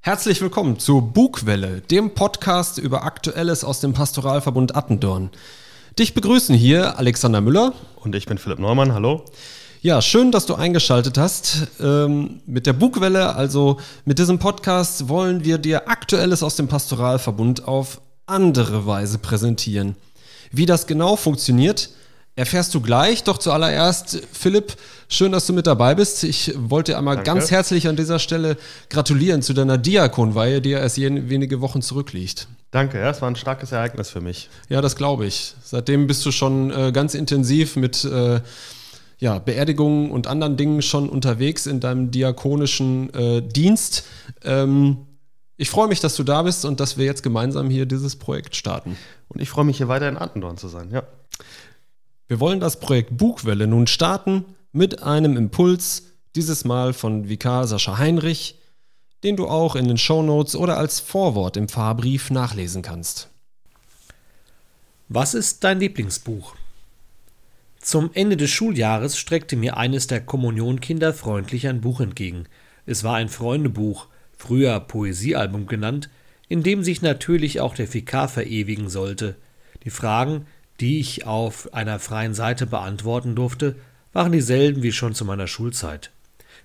Herzlich willkommen zur Bugwelle, dem Podcast über Aktuelles aus dem Pastoralverbund Attendorn. Dich begrüßen hier Alexander Müller. Und ich bin Philipp Neumann, hallo. Ja, schön, dass du eingeschaltet hast. Ähm, mit der Bugwelle, also mit diesem Podcast, wollen wir dir Aktuelles aus dem Pastoralverbund auf andere Weise präsentieren. Wie das genau funktioniert, erfährst du gleich. Doch zuallererst, Philipp, schön, dass du mit dabei bist. Ich wollte einmal Danke. ganz herzlich an dieser Stelle gratulieren zu deiner Diakonweihe, die ja erst wenige Wochen zurückliegt. Danke, ja, es war ein starkes Ereignis für mich. Ja, das glaube ich. Seitdem bist du schon äh, ganz intensiv mit äh, ja, Beerdigungen und anderen Dingen schon unterwegs in deinem diakonischen äh, Dienst. Ähm, ich freue mich, dass du da bist und dass wir jetzt gemeinsam hier dieses Projekt starten. Und ich freue mich, hier weiter in Attendorn zu sein, ja. Wir wollen das Projekt Bugwelle nun starten mit einem Impuls, dieses Mal von Vikar Sascha Heinrich, den du auch in den Shownotes oder als Vorwort im Fahrbrief nachlesen kannst. Was ist dein Lieblingsbuch? Zum Ende des Schuljahres streckte mir eines der Kommunionkinder freundlich ein Buch entgegen. Es war ein Freundebuch, früher Poesiealbum genannt, in dem sich natürlich auch der Vikar verewigen sollte. Die Fragen, die ich auf einer freien Seite beantworten durfte, waren dieselben wie schon zu meiner Schulzeit.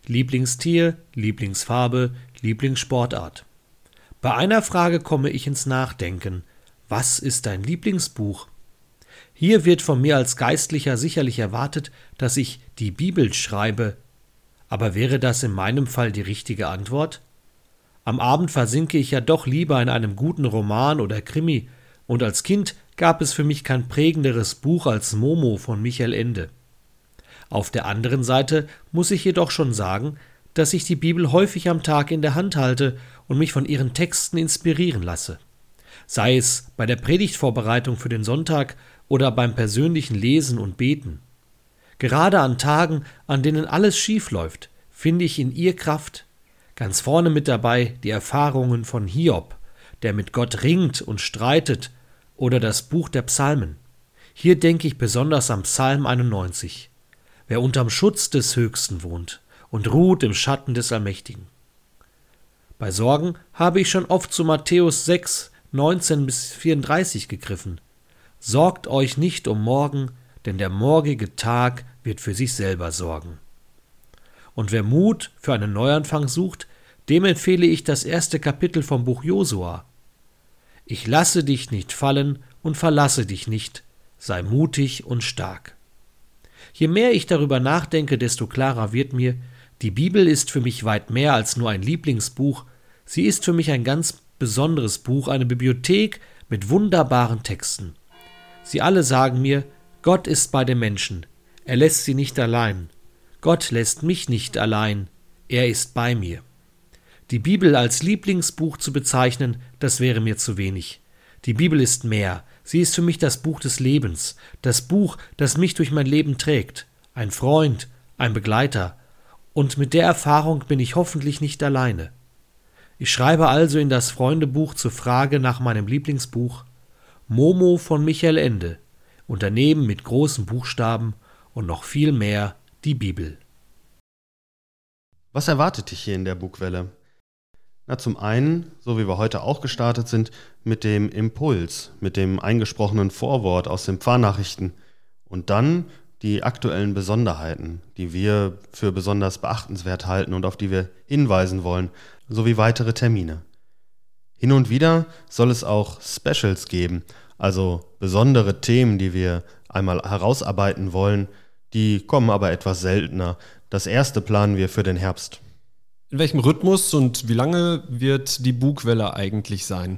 Lieblingstier, Lieblingsfarbe, Lieblingssportart. Bei einer Frage komme ich ins Nachdenken. Was ist dein Lieblingsbuch? Hier wird von mir als Geistlicher sicherlich erwartet, dass ich die Bibel schreibe. Aber wäre das in meinem Fall die richtige Antwort? Am Abend versinke ich ja doch lieber in einem guten Roman oder Krimi, und als Kind gab es für mich kein prägenderes Buch als Momo von Michael Ende. Auf der anderen Seite muss ich jedoch schon sagen, dass ich die Bibel häufig am Tag in der Hand halte und mich von ihren Texten inspirieren lasse. Sei es bei der Predigtvorbereitung für den Sonntag oder beim persönlichen Lesen und Beten. Gerade an Tagen, an denen alles schief läuft, finde ich in ihr Kraft. Ganz vorne mit dabei die Erfahrungen von Hiob, der mit Gott ringt und streitet oder das Buch der Psalmen. Hier denke ich besonders am Psalm 91. Wer unterm Schutz des Höchsten wohnt und ruht im Schatten des Allmächtigen. Bei Sorgen habe ich schon oft zu Matthäus 6, 19 bis 34 gegriffen. Sorgt euch nicht um morgen, denn der morgige Tag wird für sich selber sorgen. Und wer Mut für einen Neuanfang sucht, dem empfehle ich das erste Kapitel vom Buch Josua. Ich lasse dich nicht fallen und verlasse dich nicht, sei mutig und stark. Je mehr ich darüber nachdenke, desto klarer wird mir, die Bibel ist für mich weit mehr als nur ein Lieblingsbuch, sie ist für mich ein ganz besonderes Buch, eine Bibliothek mit wunderbaren Texten. Sie alle sagen mir, Gott ist bei den Menschen, er lässt sie nicht allein. Gott lässt mich nicht allein, er ist bei mir. Die Bibel als Lieblingsbuch zu bezeichnen, das wäre mir zu wenig. Die Bibel ist mehr. Sie ist für mich das Buch des Lebens, das Buch, das mich durch mein Leben trägt, ein Freund, ein Begleiter. Und mit der Erfahrung bin ich hoffentlich nicht alleine. Ich schreibe also in das Freundebuch zur Frage nach meinem Lieblingsbuch Momo von Michael Ende und daneben mit großen Buchstaben und noch viel mehr die Bibel. Was erwartet dich hier in der Bugwelle? Na, zum einen, so wie wir heute auch gestartet sind, mit dem Impuls, mit dem eingesprochenen Vorwort aus den Pfarrnachrichten und dann die aktuellen Besonderheiten, die wir für besonders beachtenswert halten und auf die wir hinweisen wollen, sowie weitere Termine. Hin und wieder soll es auch Specials geben, also besondere Themen, die wir einmal herausarbeiten wollen, die kommen aber etwas seltener. Das erste planen wir für den Herbst. In welchem Rhythmus und wie lange wird die Bugwelle eigentlich sein?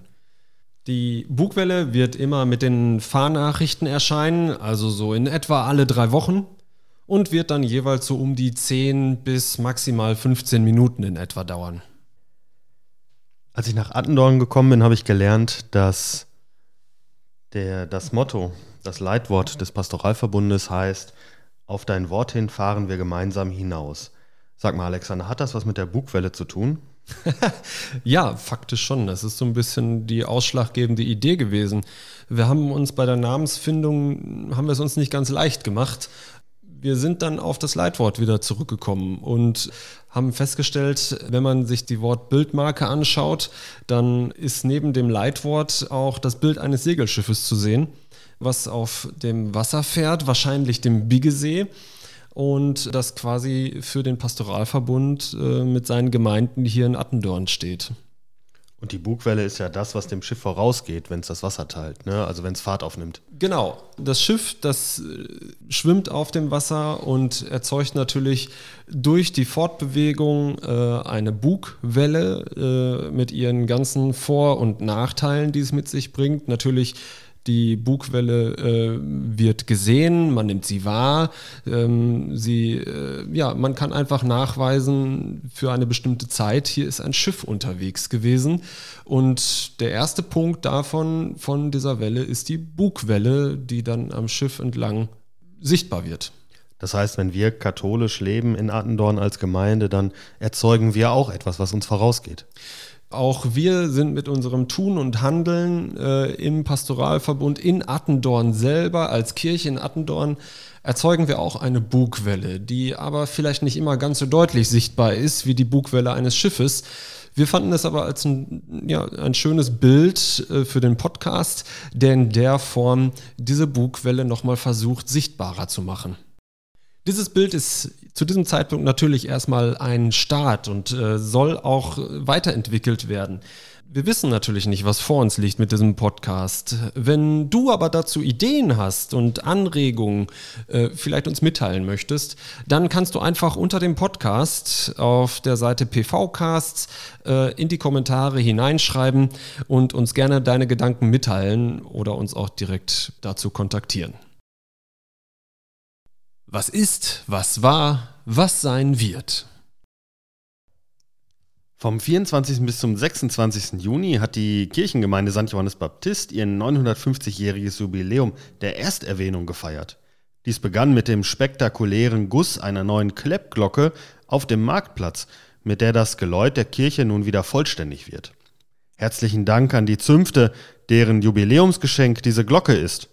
Die Bugwelle wird immer mit den Fahrnachrichten erscheinen, also so in etwa alle drei Wochen und wird dann jeweils so um die 10 bis maximal 15 Minuten in etwa dauern. Als ich nach Attendorn gekommen bin, habe ich gelernt, dass der, das Motto, das Leitwort des Pastoralverbundes heißt, auf dein Wort hin fahren wir gemeinsam hinaus. Sag mal, Alexander, hat das was mit der Bugwelle zu tun? ja, faktisch schon. Das ist so ein bisschen die ausschlaggebende Idee gewesen. Wir haben uns bei der Namensfindung, haben wir es uns nicht ganz leicht gemacht. wir sind dann auf das Leitwort wieder zurückgekommen und haben festgestellt, wenn man sich die Wortbildmarke anschaut, dann ist neben dem Leitwort auch das Bild eines Segelschiffes zu sehen, was auf dem Wasser fährt, wahrscheinlich dem Biggesee und das quasi für den Pastoralverbund äh, mit seinen Gemeinden hier in Attendorn steht. Und die Bugwelle ist ja das, was dem Schiff vorausgeht, wenn es das Wasser teilt, ne? also wenn es Fahrt aufnimmt. Genau. Das Schiff, das äh, schwimmt auf dem Wasser und erzeugt natürlich durch die Fortbewegung äh, eine Bugwelle äh, mit ihren ganzen Vor- und Nachteilen, die es mit sich bringt. Natürlich die Bugwelle äh, wird gesehen, man nimmt sie wahr. Ähm, sie, äh, ja, man kann einfach nachweisen für eine bestimmte Zeit, hier ist ein Schiff unterwegs gewesen. Und der erste Punkt davon, von dieser Welle, ist die Bugwelle, die dann am Schiff entlang sichtbar wird. Das heißt, wenn wir katholisch leben in Attendorn als Gemeinde, dann erzeugen wir auch etwas, was uns vorausgeht. Auch wir sind mit unserem Tun und Handeln äh, im Pastoralverbund in Attendorn selber, als Kirche in Attendorn, erzeugen wir auch eine Bugwelle, die aber vielleicht nicht immer ganz so deutlich sichtbar ist wie die Bugwelle eines Schiffes. Wir fanden es aber als ein, ja, ein schönes Bild äh, für den Podcast, der in der Form diese Bugwelle nochmal versucht sichtbarer zu machen. Dieses Bild ist zu diesem Zeitpunkt natürlich erstmal ein Start und äh, soll auch weiterentwickelt werden. Wir wissen natürlich nicht, was vor uns liegt mit diesem Podcast. Wenn du aber dazu Ideen hast und Anregungen äh, vielleicht uns mitteilen möchtest, dann kannst du einfach unter dem Podcast auf der Seite PVcasts äh, in die Kommentare hineinschreiben und uns gerne deine Gedanken mitteilen oder uns auch direkt dazu kontaktieren. Was ist, was war, was sein wird. Vom 24. bis zum 26. Juni hat die Kirchengemeinde St. Johannes Baptist ihr 950-jähriges Jubiläum der Ersterwähnung gefeiert. Dies begann mit dem spektakulären Guss einer neuen Kleppglocke auf dem Marktplatz, mit der das Geläut der Kirche nun wieder vollständig wird. Herzlichen Dank an die Zünfte, deren Jubiläumsgeschenk diese Glocke ist.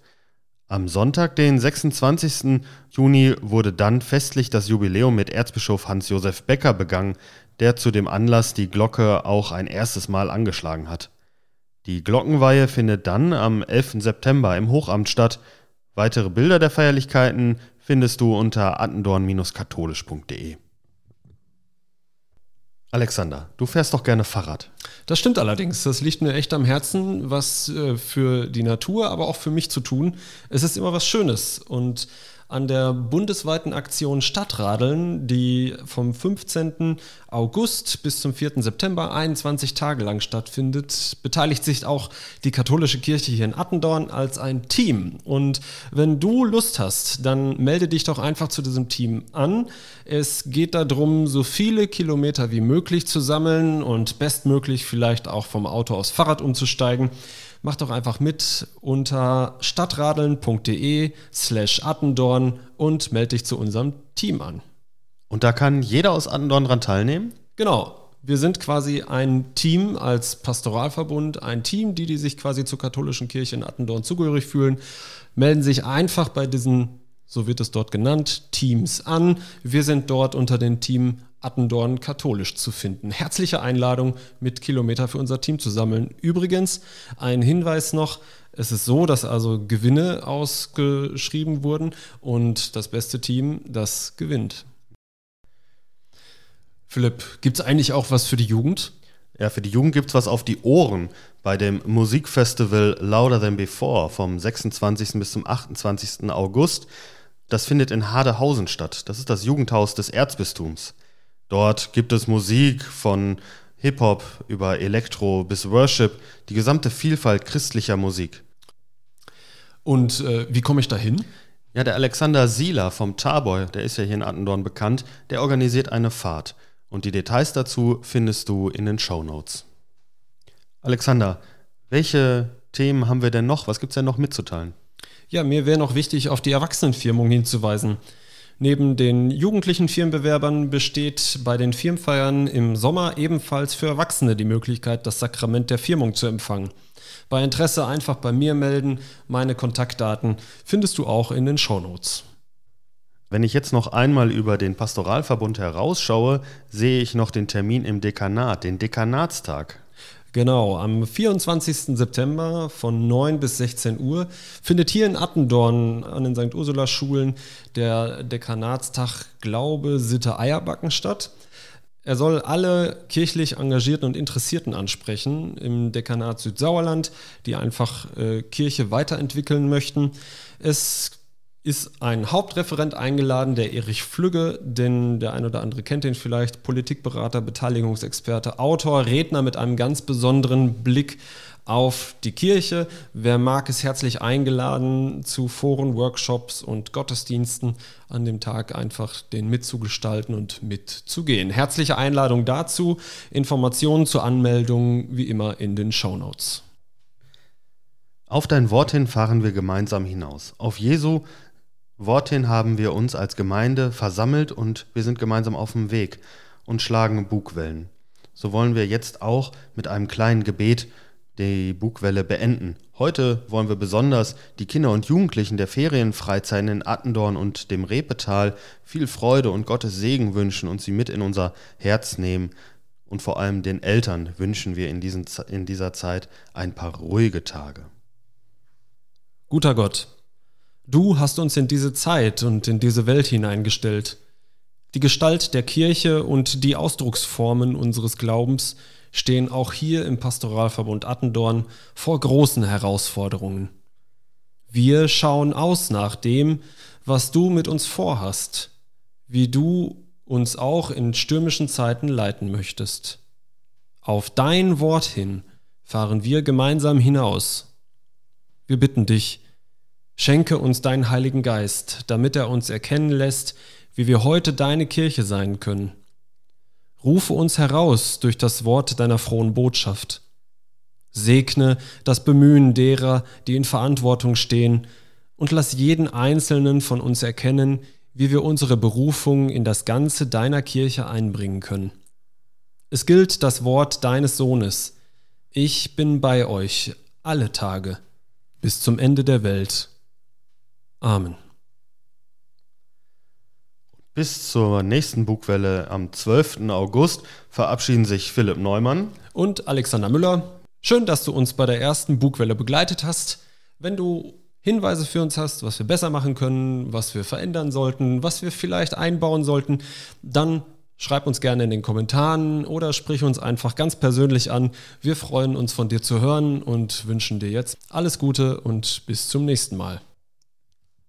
Am Sonntag, den 26. Juni, wurde dann festlich das Jubiläum mit Erzbischof Hans-Josef Becker begangen, der zu dem Anlass die Glocke auch ein erstes Mal angeschlagen hat. Die Glockenweihe findet dann am 11. September im Hochamt statt. Weitere Bilder der Feierlichkeiten findest du unter attendorn-katholisch.de. Alexander, du fährst doch gerne Fahrrad. Das stimmt allerdings. Das liegt mir echt am Herzen, was äh, für die Natur, aber auch für mich zu tun. Es ist immer was Schönes. Und an der bundesweiten Aktion Stadtradeln, die vom 15. August bis zum 4. September 21 Tage lang stattfindet, beteiligt sich auch die katholische Kirche hier in Attendorn als ein Team. Und wenn du Lust hast, dann melde dich doch einfach zu diesem Team an. Es geht darum, so viele Kilometer wie möglich zu sammeln und bestmöglich vielleicht auch vom Auto aufs Fahrrad umzusteigen. Mach doch einfach mit unter stadtradeln.de slash Attendorn und melde dich zu unserem Team an. Und da kann jeder aus Attendorn dran teilnehmen? Genau. Wir sind quasi ein Team als Pastoralverbund, ein Team, die, die sich quasi zur katholischen Kirche in Attendorn zugehörig fühlen, melden sich einfach bei diesen, so wird es dort genannt, Teams an. Wir sind dort unter dem Team Attendorn katholisch zu finden. Herzliche Einladung, mit Kilometer für unser Team zu sammeln. Übrigens, ein Hinweis noch, es ist so, dass also Gewinne ausgeschrieben wurden und das beste Team, das gewinnt. Philipp, gibt es eigentlich auch was für die Jugend? Ja, für die Jugend gibt es was auf die Ohren bei dem Musikfestival Louder Than Before vom 26. bis zum 28. August. Das findet in Hadehausen statt. Das ist das Jugendhaus des Erzbistums. Dort gibt es Musik von Hip-Hop über Elektro bis Worship, die gesamte Vielfalt christlicher Musik. Und äh, wie komme ich da hin? Ja, der Alexander Sieler vom Tarboy, der ist ja hier in Attendorn bekannt, der organisiert eine Fahrt. Und die Details dazu findest du in den Show Notes. Alexander, welche Themen haben wir denn noch? Was gibt es denn noch mitzuteilen? Ja, mir wäre noch wichtig, auf die Erwachsenenfirmung hinzuweisen. Neben den jugendlichen Firmenbewerbern besteht bei den Firmenfeiern im Sommer ebenfalls für Erwachsene die Möglichkeit, das Sakrament der Firmung zu empfangen. Bei Interesse einfach bei mir melden. Meine Kontaktdaten findest du auch in den Shownotes. Wenn ich jetzt noch einmal über den Pastoralverbund herausschaue, sehe ich noch den Termin im Dekanat, den Dekanatstag. Genau, am 24. September von 9 bis 16 Uhr findet hier in Attendorn an den St. Ursula Schulen der Dekanatstag Glaube, Sitte, Eierbacken statt. Er soll alle kirchlich Engagierten und Interessierten ansprechen im Dekanat Südsauerland, die einfach äh, Kirche weiterentwickeln möchten. Es ist ein Hauptreferent eingeladen, der Erich Flügge, denn der ein oder andere kennt ihn vielleicht, Politikberater, Beteiligungsexperte, Autor, Redner mit einem ganz besonderen Blick auf die Kirche. Wer mag, ist herzlich eingeladen zu Foren, Workshops und Gottesdiensten an dem Tag einfach den mitzugestalten und mitzugehen. Herzliche Einladung dazu. Informationen zur Anmeldung wie immer in den Show Notes. Auf dein Wort hin fahren wir gemeinsam hinaus. Auf Jesu Wort hin haben wir uns als Gemeinde versammelt und wir sind gemeinsam auf dem Weg und schlagen Bugwellen. So wollen wir jetzt auch mit einem kleinen Gebet die Bugwelle beenden. Heute wollen wir besonders die Kinder und Jugendlichen der Ferienfreizeiten in Attendorn und dem Repetal viel Freude und Gottes Segen wünschen und sie mit in unser Herz nehmen. Und vor allem den Eltern wünschen wir in, diesen, in dieser Zeit ein paar ruhige Tage. Guter Gott, du hast uns in diese Zeit und in diese Welt hineingestellt. Die Gestalt der Kirche und die Ausdrucksformen unseres Glaubens stehen auch hier im Pastoralverbund Attendorn vor großen Herausforderungen. Wir schauen aus nach dem, was du mit uns vorhast, wie du uns auch in stürmischen Zeiten leiten möchtest. Auf dein Wort hin fahren wir gemeinsam hinaus. Wir bitten dich, schenke uns deinen Heiligen Geist, damit er uns erkennen lässt, wie wir heute deine Kirche sein können Rufe uns heraus durch das Wort deiner frohen Botschaft. Segne das Bemühen derer, die in Verantwortung stehen, und lass jeden Einzelnen von uns erkennen, wie wir unsere Berufung in das Ganze deiner Kirche einbringen können. Es gilt das Wort deines Sohnes. Ich bin bei euch alle Tage bis zum Ende der Welt. Amen. Bis zur nächsten Bugwelle am 12. August verabschieden sich Philipp Neumann und Alexander Müller. Schön, dass du uns bei der ersten Bugwelle begleitet hast. Wenn du Hinweise für uns hast, was wir besser machen können, was wir verändern sollten, was wir vielleicht einbauen sollten, dann schreib uns gerne in den Kommentaren oder sprich uns einfach ganz persönlich an. Wir freuen uns von dir zu hören und wünschen dir jetzt alles Gute und bis zum nächsten Mal.